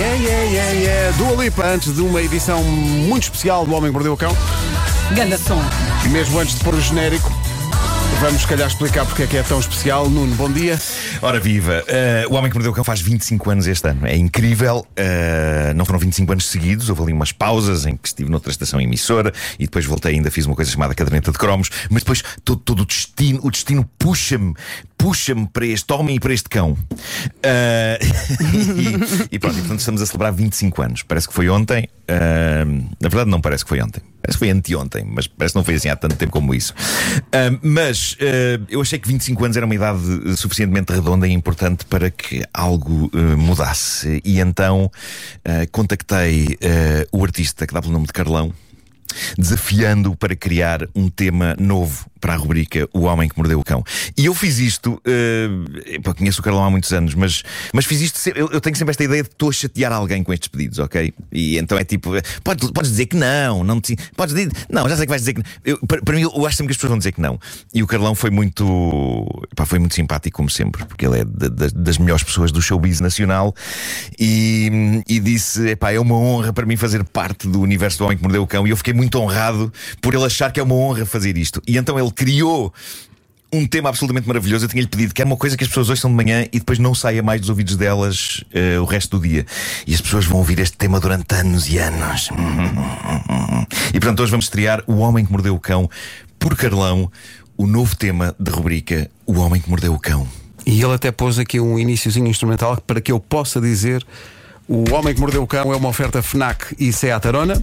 Yeah, yeah, yeah, yeah. Dua Lipa, antes de uma edição muito especial do Homem que Mordeu o Cão. Ganda som. E mesmo antes de pôr o genérico, vamos, se calhar, explicar porque é que é tão especial. Nuno, bom dia. Ora viva, eh, o Homem que Mordeu o Cão faz 25 anos este ano. É incrível. eh, não foram 25 anos seguidos, houve ali umas pausas em que estive noutra estação emissora e depois voltei ainda fiz uma coisa chamada caderneta de cromos, mas depois todo, todo o destino, o destino puxa-me, puxa-me para este homem e para este cão. Eh, e, e pronto, e, portanto estamos a celebrar 25 anos. Parece que foi ontem. eh, na verdade, não parece que foi ontem. Parece que foi anteontem, mas parece que não foi assim há tanto tempo como isso. Ah, mas eu achei que 25 anos era uma idade suficientemente redonda e importante para que algo mudasse. E então contactei o artista que dá pelo nome de Carlão. Desafiando-o para criar um tema novo para a rubrica O Homem que Mordeu o Cão. E eu fiz isto, pá, conheço o Carlão há muitos anos, mas, mas fiz isto. Eu, eu tenho sempre esta ideia de que estou a chatear alguém com estes pedidos, ok? E então é tipo, eh, podes, podes dizer que não, não te, podes dizer, não, já sei que vais dizer que não. Eu, para, para mim, eu acho sempre que as pessoas vão dizer que não. E o Carlão foi muito, pá, foi muito simpático, como sempre, porque ele é da- da- das melhores pessoas do showbiz nacional e, e disse: epá, é uma honra para mim fazer parte do universo do Homem que Mordeu o Cão. E eu fiquei muito honrado por ele achar que é uma honra fazer isto. E então ele criou um tema absolutamente maravilhoso. Eu tinha-lhe pedido que era uma coisa que as pessoas ouçam de manhã e depois não saia mais dos ouvidos delas eh, o resto do dia. E as pessoas vão ouvir este tema durante anos e anos. E portanto, hoje vamos estrear O Homem que Mordeu o Cão por Carlão, o novo tema da rubrica O Homem que Mordeu o Cão. E ele até pôs aqui um iníciozinho instrumental para que eu possa dizer: O Homem que Mordeu o Cão é uma oferta Fnac e Seat Arona.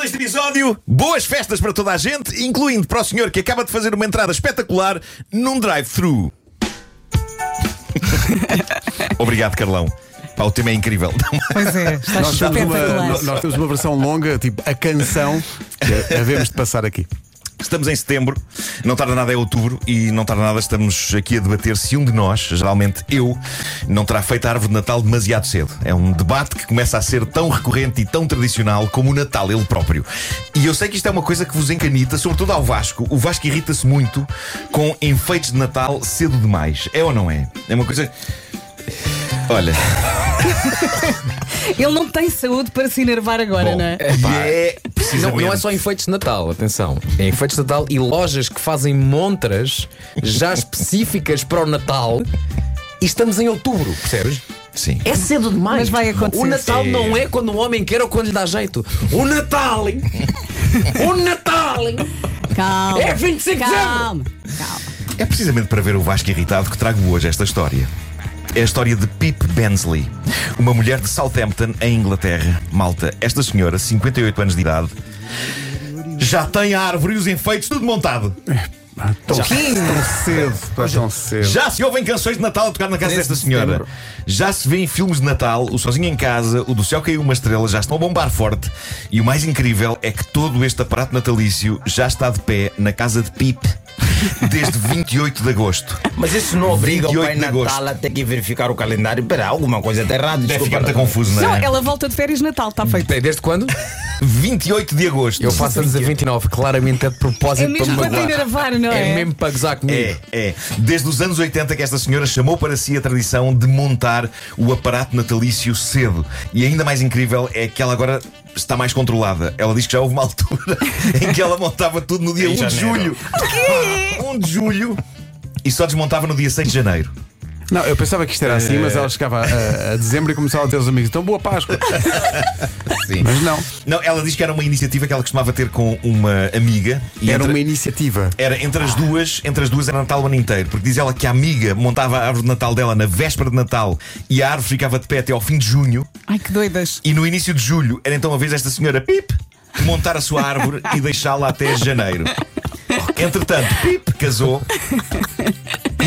Título deste episódio: Boas festas para toda a gente, incluindo para o senhor que acaba de fazer uma entrada espetacular num drive-thru. Obrigado, Carlão. Pá, o tema é incrível. Pois é, está Nós temos, uma, nós temos uma versão longa, tipo a canção, que havemos de passar aqui. Estamos em setembro, não tarda nada é outubro e não tarda nada estamos aqui a debater se um de nós, geralmente eu, não terá feito a árvore de Natal demasiado cedo. É um debate que começa a ser tão recorrente e tão tradicional como o Natal ele próprio. E eu sei que isto é uma coisa que vos encanita, sobretudo ao Vasco. O Vasco irrita-se muito com enfeites de Natal cedo demais. É ou não é? É uma coisa. Olha, Ele não tem saúde para se enervar agora, bom, não é? e é Não, precisamente. não é só enfeites de Natal, atenção. É enfeites de Natal e lojas que fazem montras já específicas para o Natal. E estamos em outubro, percebes? Sim. É cedo demais. Mas vai acontecer. O Natal É. não é quando o homem quer ou quando lhe dá jeito. O Natal! hein? o Natal! hein? Calma. É 25 de Calma. Calma. É precisamente para ver o Vasco irritado que trago hoje esta história. É a história de Pip Bensley, uma mulher de Southampton, em Inglaterra. Malta, esta senhora, 58 anos de idade, já tem a árvore e os enfeites tudo montado. Tão, tão cedo, pá, tão cedo. Já se ouvem canções de Natal a tocar na casa 13 desta de senhora. setembro. Já se vêem filmes de Natal, o Sozinho em Casa, o Do Céu Caiu uma Estrela, já estão a bombar forte. E o mais incrível é que todo este aparato natalício já está de pé na casa de Pip desde 28 de agosto. Mas isso não obriga o 28 Pai. Natal a ter que verificar o calendário. Espera, alguma coisa está errada. Deve ficar muito confuso, não Não, é? ela volta de férias de Natal, está feito. Desde quando? 28 de agosto. Eu faço anos a 29, claramente é de propósito É mesmo para para enervar, não é? É mesmo para gozar comigo. É, é. Desde os anos 80 que esta senhora chamou para si a tradição de montar o aparato natalício cedo. E ainda mais incrível é que ela agora está mais controlada. Ela diz que já houve uma altura em que ela montava tudo no dia Em 1 de janeiro. julho. 1 de julho. E só desmontava no dia 6 de janeiro. Não, eu pensava que isto era assim, mas ela chegava a, a dezembro e começava a ter os amigos. Então, boa Páscoa. Sim. Mas não, Não, ela diz que era uma iniciativa que ela costumava ter com uma amiga. E era entre- uma iniciativa. Era entre as duas, entre as duas era Natal o ano inteiro, porque diz ela que a amiga montava a árvore de Natal dela na véspera de Natal e a árvore ficava de pé até ao fim de junho. Ai, que doidas. E no início de julho era então a vez desta senhora Pip montar a sua árvore e deixá-la até janeiro. Entretanto, Pip casou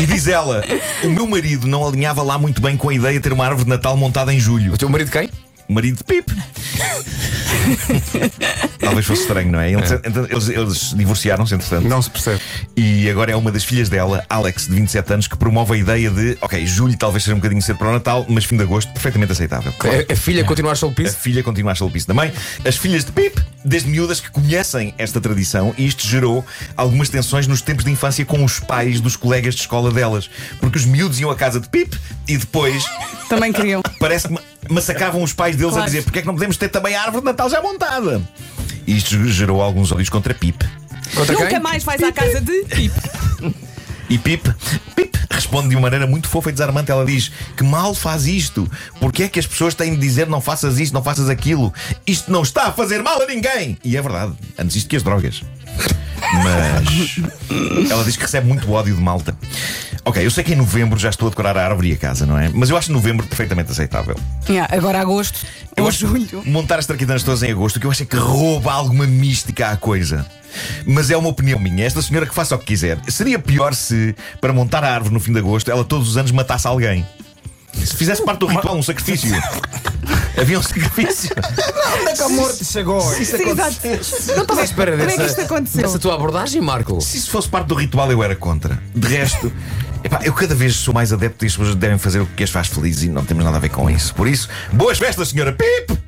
e diz ela: o meu marido não alinhava lá muito bem com a ideia de ter uma árvore de Natal montada em julho. O teu marido quem? Marido de Pip. Talvez fosse estranho, não é? Eles, então, eles- eles divorciaram-se, entretanto. Não se percebe. E agora é uma das filhas dela, Alex, de 27 anos, que promove a ideia de: ok, julho talvez seja um bocadinho cedo para o Natal, mas fim de agosto, perfeitamente aceitável. A, a filha continua a A piso? filha continua a chalupice da mãe. As filhas de Pip, desde miúdas que conhecem esta tradição, e isto gerou algumas tensões nos tempos de infância com os pais dos colegas de escola delas. Porque os miúdos iam à casa de Pip e depois Também queriam. parece que ma- massacravam os pais deles a Claro. dizer porque é que não podemos ter também a árvore de Natal já montada. Isto gerou alguns ódios contra Pip. Contra Nunca quem? mais vais à casa de Pip. E Pip, Pip responde de uma maneira muito fofa e desarmante. Ela diz: Que mal faz isto? Porque é que as pessoas têm de dizer não faças isto, não faças aquilo? Isto não está a fazer mal a ninguém! E é verdade, antes isto que as drogas. Mas ela diz que recebe muito ódio de malta. Ok, eu sei que em novembro já estou a decorar a árvore e a casa, não é? Mas eu acho novembro perfeitamente aceitável. Yeah, agora agosto Eu ou acho julho. montar as traquitanas todas em agosto, que eu acho é que rouba alguma mística à coisa. Mas é uma opinião minha. Esta senhora que faça o que quiser. Seria pior se, para montar a árvore no fim de agosto, ela todos os anos matasse alguém. Se fizesse parte do ritual, um sacrifício. Havia um sacrifício. Onde é que a morte chegou? Sim, exato. Não estava à espera Como é que isto aconteceu? dessa tua abordagem, Marco. Se isso fosse parte do ritual, eu era contra. De resto, epá, eu cada vez sou mais adepto e as pessoas devem fazer o que as faz felizes e não temos nada a ver com isso. Por isso, boas festas, senhora Pip!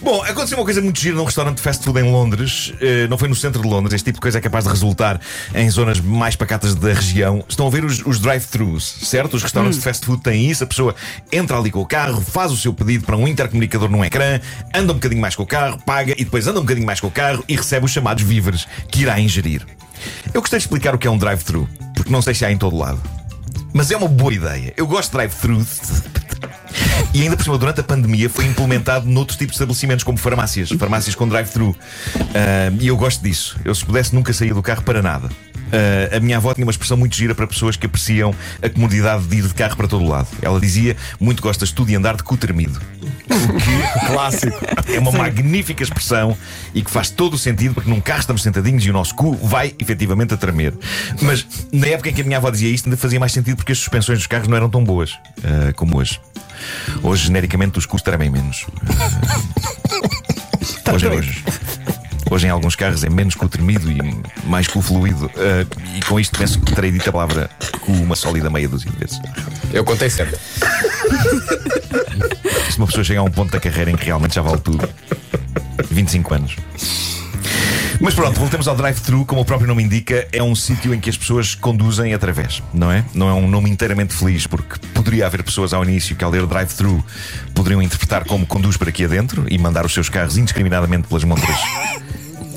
Bom, aconteceu uma coisa muito gira num restaurante de fast food em Londres. Eh, não foi no centro de Londres. Este tipo de coisa é capaz de resultar em zonas mais pacatas da região. Estão a ver os, os drive-thrus, certo? Os restaurantes de fast food têm isso. A pessoa entra ali com o carro, faz o seu pedido para um intercomunicador num ecrã, anda um bocadinho mais com o carro, paga e depois anda um bocadinho mais com o carro e recebe os chamados víveres que irá ingerir. Eu gostei de explicar o que é um drive-thru, porque não sei se há em todo lado. Mas é uma boa ideia. Eu gosto de drive-thru. E ainda por cima, durante a pandemia, foi implementado noutros tipos de estabelecimentos, como farmácias, farmácias com drive-thru. Ah, e eu gosto disso. Eu, se pudesse, nunca saía do carro para nada. Ah, a minha avó tinha uma expressão muito gira para pessoas que apreciam a comodidade de ir de carro para todo lado. Ela dizia: Muito gostas tu de andar de cu tremido. Clássico. É uma magnífica expressão e que faz todo o sentido porque num carro estamos sentadinhos e o nosso cu vai efetivamente a tremer. Mas na época em que a minha avó dizia isto, ainda fazia mais sentido porque as suspensões dos carros não eram tão boas ah, como hoje. Hoje, genericamente, os cus tremem menos. Ah, hoje, hoje. Hoje, em alguns carros, é menos cu tremido e mais cu fluido. Ah, e com isto, penso que terei dito a palavra cu uma sólida meia dúzia de vezes. Eu contei certo. Se uma pessoa chega a um ponto da carreira em que realmente já vale tudo. 25 anos. Mas pronto, voltemos ao drive-thru, como o próprio nome indica, é um sítio em que as pessoas conduzem através, não é? Não é um nome inteiramente feliz, porque poderia haver pessoas ao início que, ao ler drive-thru, poderiam interpretar como conduz para aqui adentro e mandar os seus carros indiscriminadamente pelas montras.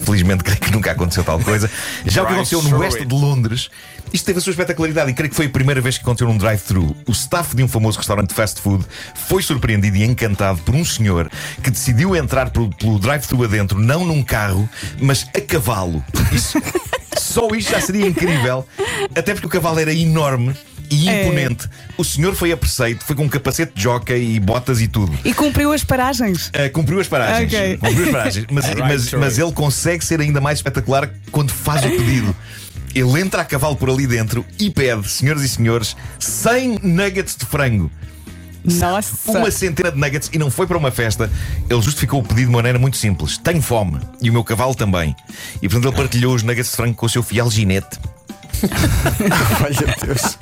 Felizmente, creio que nunca aconteceu tal coisa. Já o que aconteceu no oeste de Londres, isto teve a sua espetacularidade e creio que foi a primeira vez que aconteceu num drive-thru. O staff de um famoso restaurante de fast food foi surpreendido e encantado por um senhor que decidiu entrar pelo, pelo drive-thru adentro, não num carro, mas a cavalo. Isso, só isto já seria incrível, até porque o cavalo era enorme. E É. imponente. O senhor foi a preceito, foi com um capacete de jockey e botas e tudo. E cumpriu as paragens. Uh, cumpriu as paragens. Ok. Cumpriu as paragens. Mas, mas, mas ele consegue ser ainda mais espetacular quando faz o pedido. Ele entra a cavalo por ali dentro e pede, senhoras e senhores, 100 nuggets de frango. Nossa. Uma centena de nuggets e não foi para uma festa. Ele justificou o pedido de maneira muito simples: tenho fome e o meu cavalo também. E portanto ele partilhou os nuggets de frango com o seu fiel ginete. Olha Deus.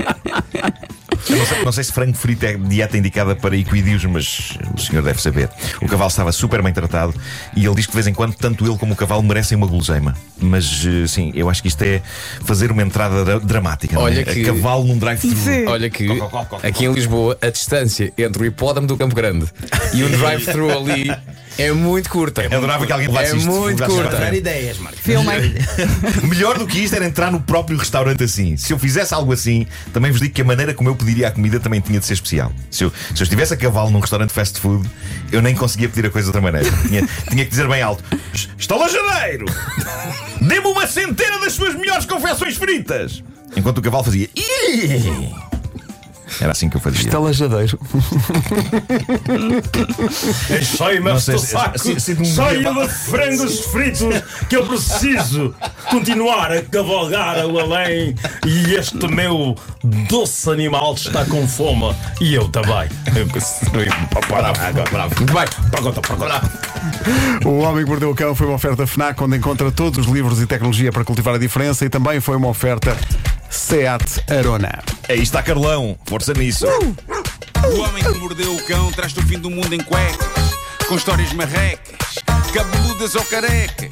Eu não sei, não sei se frango frito é dieta indicada para equídeos, mas o senhor deve saber. O cavalo estava super bem tratado e ele diz que de vez em quando tanto ele como o cavalo merecem uma guloseima. Mas eh, sim, eu acho que isto é fazer uma entrada dra- dramática. não é? Olha que- A cavalo num drive-thru. Olha que aqui em Lisboa a distância entre o hipódromo do Campo Grande e um drive-thru ali é muito curta. Eu adorava que alguém levasse É isto, muito levasse curta. Dar ideias, Marco. Filmem. Melhor do que isto era entrar no próprio restaurante assim. Se eu fizesse algo assim, também vos digo que a maneira como eu pediria a comida também tinha de ser especial. Se eu, se eu estivesse a cavalo num restaurante fast food, eu nem conseguia pedir a coisa de outra maneira. Tinha, tinha que dizer bem alto: Estalajadeiro! Dê-me uma centena das suas melhores confecções fritas! Enquanto o cavalo fazia. "Ih!" Era assim que eu fazia. Estalajadeiro. Enchei-me Não este saco cheio de frangos fritos que eu preciso continuar a cavalgar ao além e este meu doce animal está com fome e eu também. Muito bem. O Homem que Mordeu o Cão foi uma oferta FNAC onde encontra todos os livros e tecnologia para cultivar a diferença e também foi uma oferta SEAT Arona. Aí está Carlão, força nisso. O homem que mordeu o cão traz-te o fim do mundo em cuecas, com histórias marrecas, cabeludas ou carecas.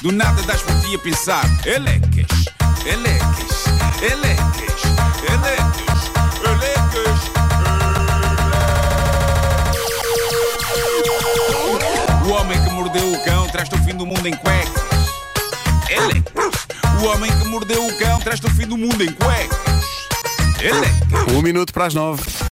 Do nada das por ti a pensar, elecas, elecas, elecas, elecas, elecas. O homem que mordeu o cão traz-te o fim do mundo em cuecas. O homem que mordeu o cão traz-te o fim do mundo em cuecas. Elecas. Um minuto para as nove.